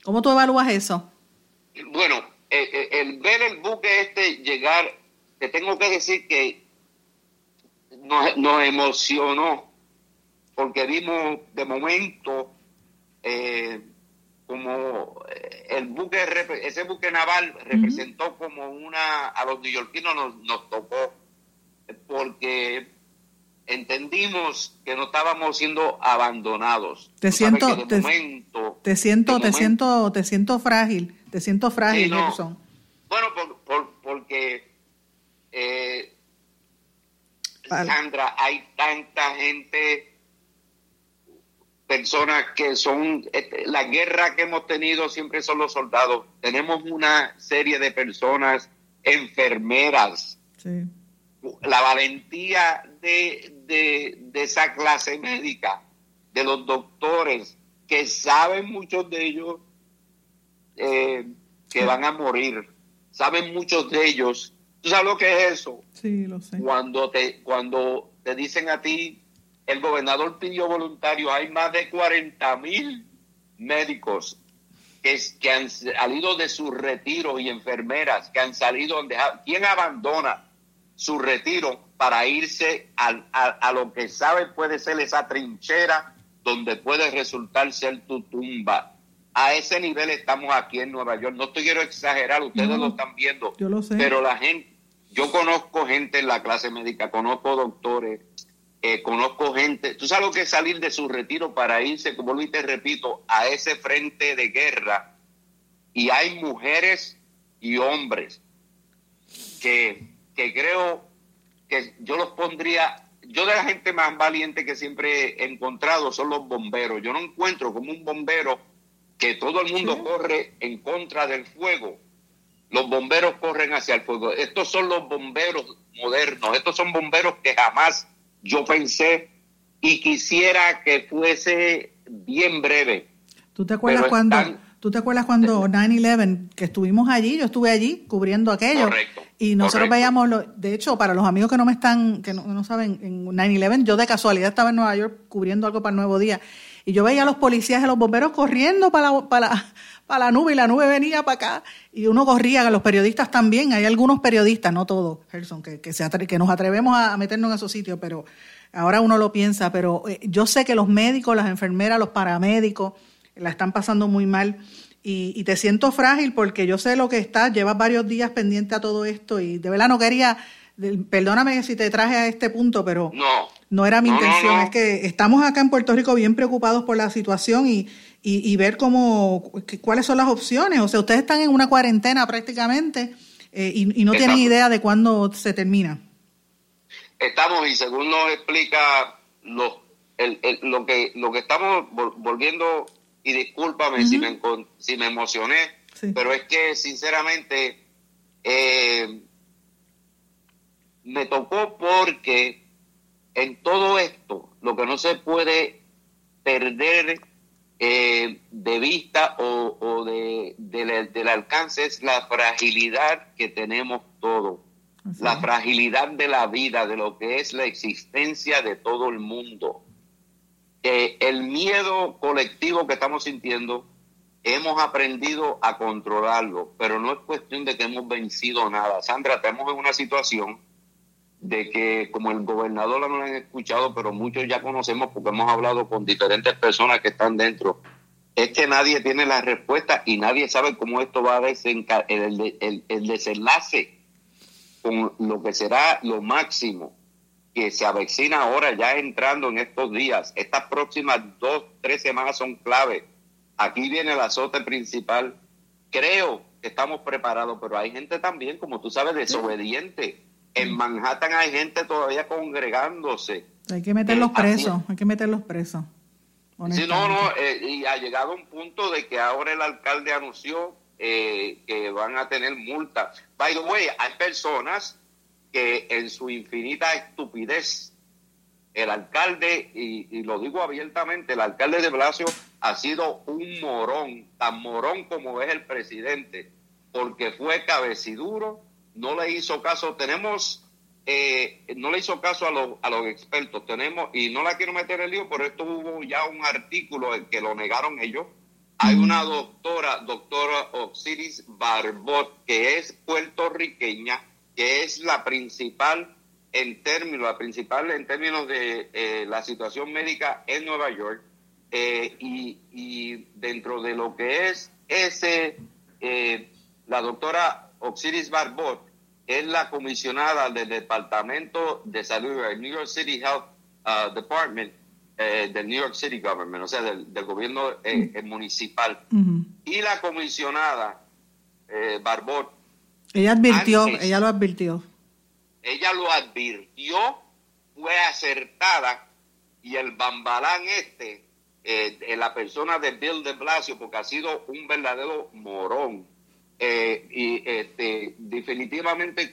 ¿Cómo tú evalúas eso?
Bueno, eh, el ver el buque este llegar, te tengo que decir que nos, nos emocionó, porque vimos de momento eh, como el buque, ese buque naval representó como una, a los neoyorquinos nos, nos tocó, porque entendimos que no estábamos siendo abandonados.
Te siento, te, momento, te, siento, te momento, siento, te siento frágil, te siento frágil, sí, no. Gerson.
Bueno, por, por, porque eh, vale. Sandra, hay tanta gente personas que son, este, la guerra que hemos tenido siempre son los soldados. Tenemos una serie de personas enfermeras.
Sí.
La valentía de, de, de, esa clase médica, de los doctores, que saben muchos de ellos eh, que van a morir. Saben muchos de ellos. ¿Tú sabes lo que es eso?
Sí, lo sé.
Cuando te, cuando te dicen a ti, el gobernador pidió voluntarios, hay más de 40 mil médicos que, que, han salido de su retiro y enfermeras que han salido, ¿quién abandona su retiro para irse a, a, a, lo que sabe puede ser esa trinchera donde puede resultar ser tu tumba? A ese nivel estamos aquí en Nueva York. No te quiero exagerar, ustedes no, lo están viendo.
Yo lo sé.
Pero la gente, yo conozco gente en la clase médica, conozco doctores, eh, conozco gente, tú sabes lo que es salir de su retiro para irse, como lo te repito, a ese frente de guerra. Y hay mujeres y hombres que, que creo que yo los pondría, yo de la gente más valiente que siempre he encontrado son los bomberos. Yo no encuentro como un bombero que todo el mundo sí. corre en contra del fuego. Los bomberos corren hacia el fuego. Estos son los bomberos modernos. Estos son bomberos que jamás yo pensé y quisiera que fuese bien breve.
¿Tú te acuerdas cuando... ¿Tú te acuerdas cuando 9-11, que estuvimos allí, yo estuve allí cubriendo aquello?
Correcto.
Y nosotros veíamos, lo, de hecho, para los amigos que no me están, que no, saben, en 9-11, yo de casualidad estaba en Nueva York cubriendo algo para el Nuevo Día. Y yo veía a los policías y a los bomberos corriendo para la, para, para la nube y la nube venía para acá. Y uno corría, los periodistas también. Hay algunos periodistas, no todos, Gerson, que, que, se que nos atrevemos a meternos en esos sitios, pero ahora uno lo piensa. Pero eh, yo sé que los médicos, las enfermeras, los paramédicos, la están pasando muy mal. Y, te siento frágil porque yo sé lo que estás, llevas varios días pendiente a todo esto y de verdad no quería, perdóname si te traje a este punto, pero
no,
no era mi intención, es que estamos acá en Puerto Rico bien preocupados por la situación y, y, ver cómo, cuáles son las opciones. O sea, ustedes están en una cuarentena prácticamente eh, y, no tienen idea de cuándo se termina.
Estamos, y según nos explica lo, lo, que, lo que estamos volviendo y discúlpame si, me, si me emocioné, pero es que sinceramente eh, me tocó porque en todo esto lo que no se puede perder eh, de vista o, de, del alcance es la fragilidad que tenemos todos, la fragilidad de la vida, de lo que es la existencia de todo el mundo. El miedo colectivo que estamos sintiendo, hemos aprendido a controlarlo, pero no es cuestión de que hemos vencido nada. Sandra, estamos en una situación de que, como el gobernador no lo han escuchado, pero muchos ya conocemos porque hemos hablado con diferentes personas que están dentro, es que nadie tiene la respuesta y nadie sabe cómo esto va a desenca el, el, el desenlace con lo que será lo máximo que se avecina ahora ya entrando en estos días. Estas próximas dos, tres semanas son clave. Aquí viene el azote principal. Creo que estamos preparados, pero hay gente también, como tú sabes, desobediente. En Manhattan hay gente todavía congregándose.
Hay que meterlos presos, hay que meterlos presos.
Sí, no, no, eh, y ha llegado un punto de que ahora el alcalde anunció eh, que van a tener multa. By the way, hay personas que en su infinita estupidez, el alcalde, y, lo digo abiertamente, el alcalde de Blasio ha sido un morón, tan morón como es el presidente, porque fue cabeciduro, no le hizo caso, tenemos, eh, no le hizo caso a, los a los expertos, tenemos, y no la quiero meter en el lío, pero esto hubo ya un artículo en que lo negaron ellos, hay una doctora, doctora Osiris Barbot, que es puertorriqueña, que es la principal en términos, la principal en términos de eh, la situación médica en Nueva York. Eh, y, dentro de lo que es ese, eh, la doctora Osiris Barbot es la comisionada del Departamento de Salud del New York City Health uh, Department del New York City Government, o sea, del, gobierno municipal. Y la comisionada Barbot
ella advirtió, ella lo advirtió.
Ella lo advirtió, fue acertada y el bambalán este, eh, la persona de Bill de Blasio, porque ha sido un verdadero morón, eh, y este, definitivamente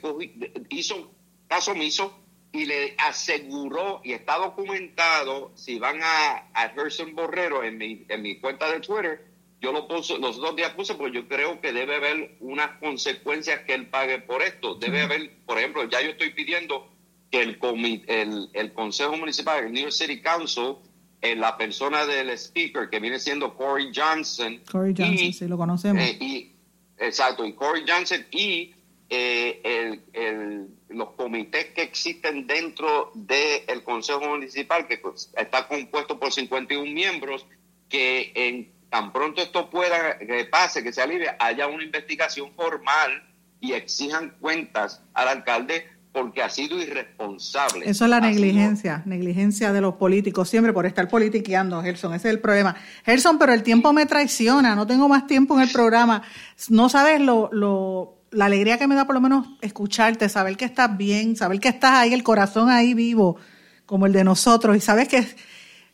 hizo caso omiso y le aseguró, y está documentado, si van a, a Gerson Borrero en mi, en mi cuenta de Twitter, yo lo puse, los dos días puse, porque yo creo que debe haber unas consecuencias que él pague por esto. Debe haber, por ejemplo, ya yo estoy pidiendo que el, el, el Consejo Municipal, el New York City Council, en la persona del speaker, que viene siendo Corey Johnson.
Corey Johnson, sí, lo conocemos.
Eh, y, exacto, y Corey Johnson y eh, el, el, los comités que existen dentro del Consejo Municipal, que pues, está compuesto por 51 miembros, que en tan pronto esto pueda, que pase, que se alivie, haya una investigación formal y exijan cuentas al alcalde porque ha sido irresponsable.
Eso es la negligencia, negligencia de los políticos, siempre por estar politiqueando, Gerson, ese es el problema. Gerson, pero el tiempo me traiciona, no tengo más tiempo en el programa. No sabes lo, lo, la alegría que me da por lo menos escucharte, saber que estás bien, saber que estás ahí, el corazón ahí vivo, como el de nosotros, y sabes que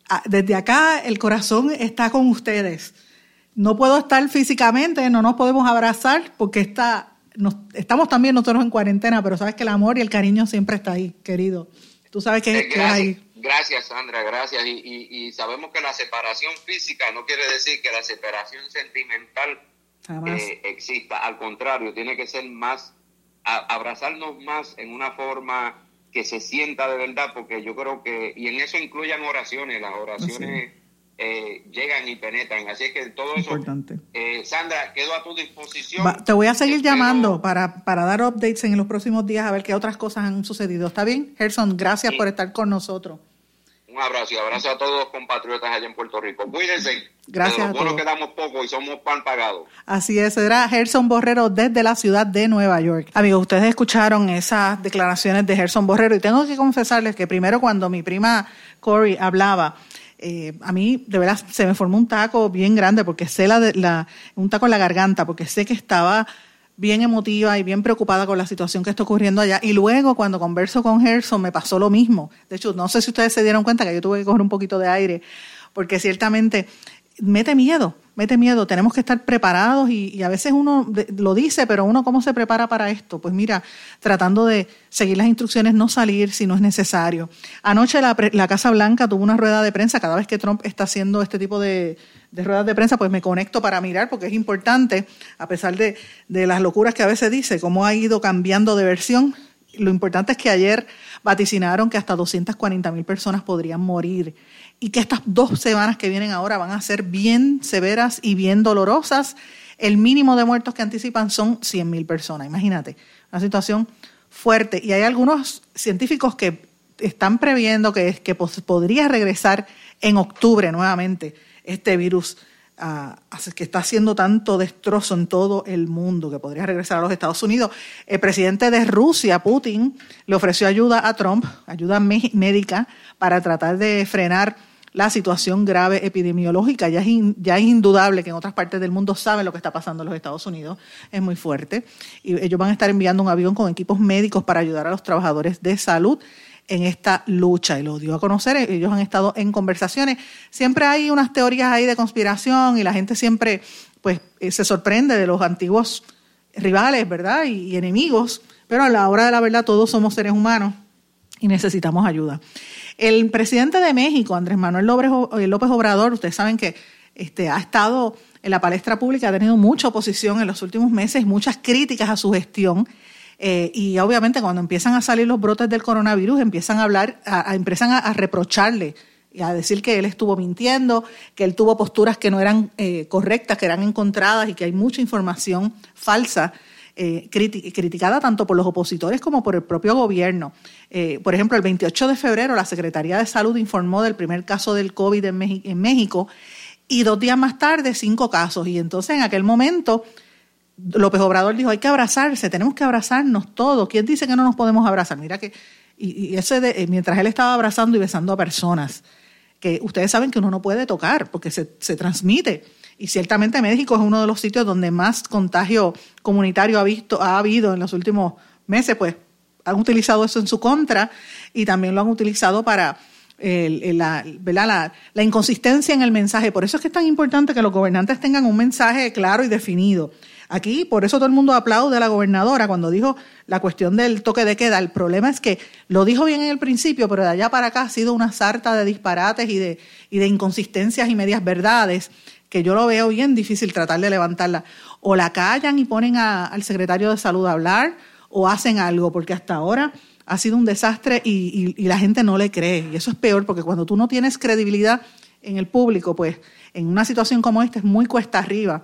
Ah, desde acá el corazón está con ustedes. No puedo estar físicamente, no nos podemos abrazar porque está, estamos también nosotros en cuarentena, pero sabes que el amor y el cariño siempre está ahí, querido. Tú sabes que,
eh,
ahí.
Gracias, Sandra, gracias. Y, sabemos que la separación física no quiere decir que la separación sentimental eh, exista. Al contrario, tiene que ser más, abrazarnos más en una forma que se sienta de verdad, porque yo creo que, y en eso incluyan oraciones, las oraciones eh, llegan y penetran. Así que todo eso. Importante. Eh, Sandra, quedo a tu disposición.
te voy a seguir llamando para, para dar updates en los próximos días a ver qué otras cosas han sucedido. ¿Está bien? Gerson, gracias por estar con nosotros.
Un abrazo y abrazo a todos los compatriotas allá en Puerto Rico. Cuídense.
Gracias.
a todos. quedamos poco y somos pan pagados.
Así es, era Gerson Borrero desde la ciudad de Nueva York. Amigos, ustedes escucharon esas declaraciones de Gerson Borrero y tengo que confesarles que primero cuando mi prima Corey hablaba, eh, a mí de verdad se me formó un taco bien grande porque sé la, la, un taco en la garganta porque sé que estaba bien emotiva y bien preocupada con la situación que está ocurriendo allá. Y luego cuando converso con Gerson me pasó lo mismo. De hecho, no sé si ustedes se dieron cuenta que yo tuve que coger un poquito de aire porque ciertamente mete miedo mete miedo, tenemos que estar preparados y, a veces uno lo dice, pero uno cómo se prepara para esto? Pues mira, tratando de seguir las instrucciones, no salir si no es necesario. Anoche la, la Casa Blanca tuvo una rueda de prensa, cada vez que Trump está haciendo este tipo de, ruedas de prensa, pues me conecto para mirar porque es importante, a pesar de, de las locuras que a veces dice, cómo ha ido cambiando de versión. Lo importante es que ayer vaticinaron que hasta 240 mil personas podrían morir y que estas dos semanas que vienen ahora van a ser bien severas y bien dolorosas. El mínimo de muertos que anticipan son 100 mil personas. Imagínate, una situación fuerte. Y hay algunos científicos que están previendo que, podría regresar en octubre nuevamente este virus uh, que está haciendo tanto destrozo en todo el mundo, que podría regresar a los Estados Unidos. El presidente de Rusia, Putin, le ofreció ayuda a Trump, ayuda médica, para tratar de frenar la situación grave epidemiológica. Ya es, indudable que en otras partes del mundo saben lo que está pasando en los Estados Unidos. Es muy fuerte. Y ellos van a estar enviando un avión con equipos médicos para ayudar a los trabajadores de salud en esta lucha y lo dio a conocer. Ellos han estado en conversaciones. Siempre hay unas teorías ahí de conspiración y la gente siempre pues eh, se sorprende de los antiguos rivales, ¿verdad? Y, enemigos, pero a la hora de la verdad todos somos seres humanos y necesitamos ayuda. El presidente de México, Andrés Manuel eh, López Obrador, ustedes saben que este, ha estado en la palestra pública, ha tenido mucha oposición en los últimos meses, muchas críticas a su gestión. Eh, y obviamente cuando empiezan a salir los brotes del coronavirus, empiezan a hablar, a, empiezan a, reprocharle y a decir que él estuvo mintiendo, que él tuvo posturas que no eran eh, correctas, que eran encontradas y que hay mucha información falsa eh, criticada tanto por los opositores como por el propio gobierno. Eh, por ejemplo, el 28 de febrero la Secretaría de Salud informó del primer caso del COVID en, México y dos días más tarde cinco casos. Y entonces en aquel momento López Obrador dijo, hay que abrazarse, tenemos que abrazarnos todos. ¿Quién dice que no nos podemos abrazar? Mira que, y, ese de, eh, mientras él estaba abrazando y besando a personas, que ustedes saben que uno no puede tocar porque se, se transmite. Y ciertamente México es uno de los sitios donde más contagio comunitario ha, visto, ha habido en los últimos meses, pues han utilizado eso en su contra y también lo han utilizado para la, La, la, inconsistencia en el mensaje. Por eso es que es tan importante que los gobernantes tengan un mensaje claro y definido. Aquí, por eso todo el mundo aplaude a la gobernadora cuando dijo la cuestión del toque de queda. El problema es que lo dijo bien en el principio, pero de allá para acá ha sido una sarta de disparates y de, y de inconsistencias y medias verdades que yo lo veo bien difícil tratar de levantarla. O la callan y ponen al secretario de salud a hablar o hacen algo, porque hasta ahora ha sido un desastre y, la gente no le cree. Y eso es peor, porque cuando tú no tienes credibilidad en el público, pues en una situación como esta es muy cuesta arriba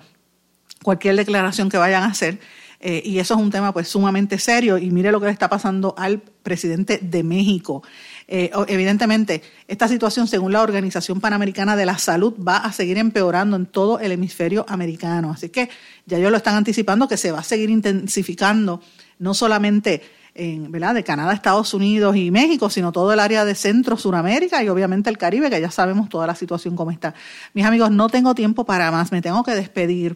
cualquier declaración que vayan a hacer. Eh, y eso es un tema pues sumamente serio y mire lo que le está pasando al presidente de México. Eh, evidentemente, esta situación, según la Organización Panamericana de la Salud, va a seguir empeorando en todo el hemisferio americano. Así que ya ellos lo están anticipando que se va a seguir intensificando, no solamente en, ¿verdad? de Canadá, Estados Unidos y México, sino todo el área de Centro, Suramérica y obviamente el Caribe, que ya sabemos toda la situación como está. Mis amigos, no tengo tiempo para más, me tengo que despedir.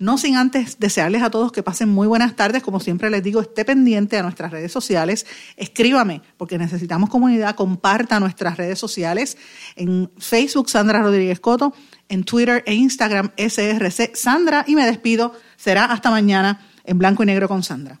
No sin antes desearles a todos que pasen muy buenas tardes. Como siempre les digo, esté pendiente a nuestras redes sociales. Escríbame, porque necesitamos comunidad. Comparta nuestras redes sociales. En Facebook, Sandra Rodríguez Coto. En Twitter e Instagram, SRC Sandra. Y me despido. Será hasta mañana en blanco y negro con Sandra.